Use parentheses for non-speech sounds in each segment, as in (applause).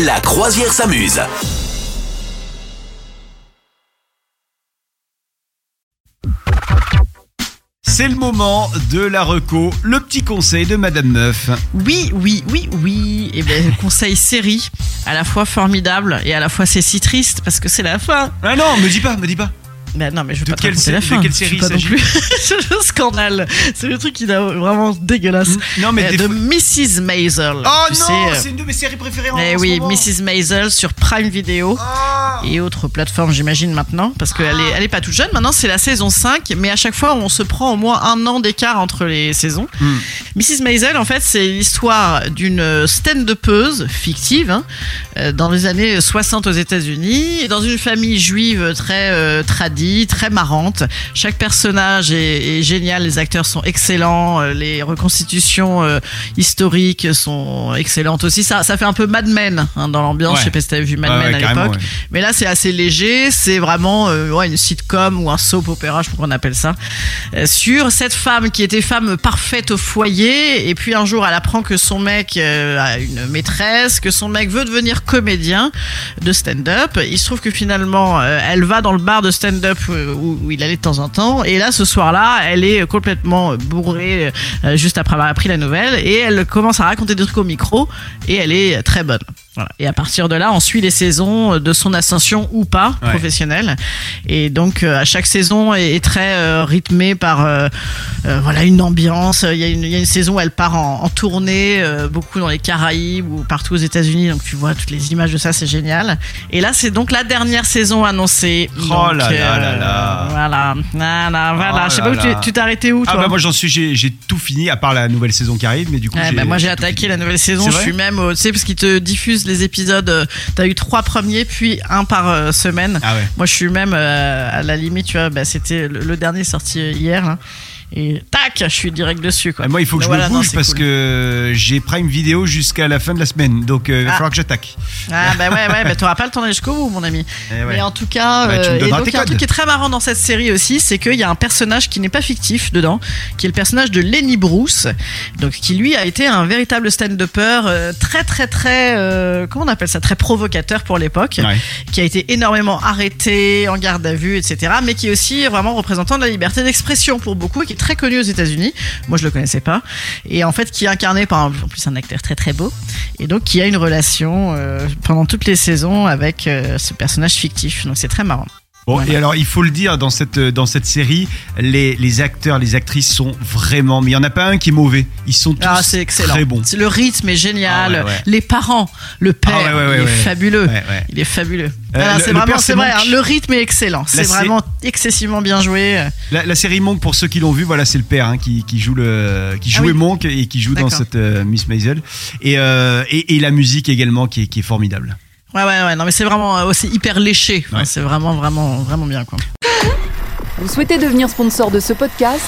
La croisière s'amuse. C'est le moment de la reco, le petit conseil de Madame Meuf. Oui, oui, oui, oui. Et ben, conseil série, à la fois formidable et à la fois c'est si triste parce que c'est la fin. Ah non, me dis pas, me dis pas. Ben non, mais je veux De pas quelle la de fin. quelle Je série s'agit plus. (laughs) C'est le scandale. C'est le truc qui est vraiment dégueulasse. Non mais Euh, de fois- Mrs. Maisel. Oh non, euh, c'est une de mes séries préférées en, eh en ce oui, moment. Mrs. Maisel sur Prime Video. Ah. Et autres plateformes, j'imagine maintenant, parce qu'elle est, elle est pas toute jeune. Maintenant, c'est la saison 5, mais à chaque fois, on se prend au moins un an d'écart entre les saisons. Hmm. Mrs. Maisel, en fait, c'est l'histoire d'une stand-upeuse fictive hein, euh, dans les années 60 aux États-Unis, dans une famille juive très euh, tradie, très marrante. Chaque personnage est, est génial, les acteurs sont excellents, euh, les reconstitutions euh, historiques sont excellentes aussi. Ça, ça fait un peu Mad Men hein, dans l'ambiance. Ouais. Je sais pas si t'avais vu Mad Men ouais, à l'époque. Mais là, c'est assez léger. C'est vraiment euh, une sitcom ou un soap opéra, je crois qu'on appelle ça, euh, sur cette femme qui était femme parfaite au foyer. Et puis un jour, elle apprend que son mec euh, a une maîtresse, que son mec veut devenir comédien de stand-up. Il se trouve que finalement, elle va dans le bar de stand-up où, il allait de temps en temps. Et là, ce soir-là, elle est complètement bourrée juste après avoir appris la nouvelle. Et elle commence à raconter des trucs au micro. Et elle est très bonne. Voilà. Et à partir de là, on suit les saisons de son ascension ou pas Ouais. professionnelle. Et donc, euh, à chaque saison est, est très euh, rythmée par euh, euh, voilà une ambiance. Il y, a une, il y a une saison où elle part en, en tournée, euh, beaucoup dans les Caraïbes ou partout aux États-Unis. Donc, tu vois toutes les images de ça, c'est génial. Et là, c'est donc la dernière saison annoncée. Oh Donc, là là là là. Voilà, voilà, voilà. Oh Je sais pas où tu- tu t'es arrêté où, Ah toi bah moi j'en suis, j'ai j'ai tout fini à part la nouvelle saison qui arrive, mais du coup. Ouais, bah, moi j'ai attaqué la nouvelle saison. Je suis même, au- tu sais, parce qu'ils te diffusent les épisodes. euh, T'as eu trois premiers, puis un par euh, semaine. Ah ouais. Moi, je suis même euh, à la limite, tu vois. Bah, c'était le, le dernier sorti hier. là. Et tac, je suis direct dessus. Quoi. Ah, moi il faut que Mais je voilà, me bouge parce cool. que j'ai Prime Vidéo jusqu'à la fin de la semaine, donc euh, il va Ah. falloir que j'attaque. Ah (laughs) bah ouais, ouais, bah, t'auras pas le temps d'aller jusqu'au bout, mon ami. Eh ouais. Mais en tout cas, Bah, euh, et donc tes il y a un truc qui est très marrant dans cette série aussi, c'est qu'il y a un personnage qui n'est pas fictif dedans, qui est le personnage de Lenny Bruce, donc qui lui a été un véritable stand-upper euh, très très très, euh, comment on appelle ça, très provocateur pour l'époque, Ouais. qui a été énormément arrêté, en garde à vue, etc. Mais qui est aussi vraiment représentant de la liberté d'expression pour beaucoup et qui est très connu aux États-Unis. Moi, je le connaissais pas. Et en fait, qui est incarné par un- en plus un acteur très très beau. Et donc, qui a une relation euh, pendant toutes les saisons avec euh, ce personnage fictif. Donc, c'est très marrant. Bon, et alors il faut le dire, dans cette, dans cette série, les, les acteurs, les actrices sont vraiment. Mais il n'y en a pas un qui est mauvais. Ils sont tous Ah, excellent. très bons. Le rythme est génial. Ah ouais, ouais. Les parents, le père, Ah ouais, il est fabuleux. Il est fabuleux. Euh, c'est vraiment, vrai. Hein, le rythme est excellent. C'est vraiment excessivement bien joué. La, la série Monk, pour ceux qui l'ont vu, voilà, c'est le père hein, qui, qui joue le, qui jouait oui. Monk et qui joue dans cette euh, Miss Maisel. Et, euh, et, et la musique également qui est, qui est formidable. Ouais, ouais, ouais. Non, mais c'est vraiment euh, aussi hyper léché. Enfin, Ouais. C'est vraiment, vraiment, vraiment bien, quoi. Vous souhaitez devenir sponsor de ce podcast?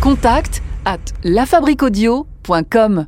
Contact à lafabriquaudio.com.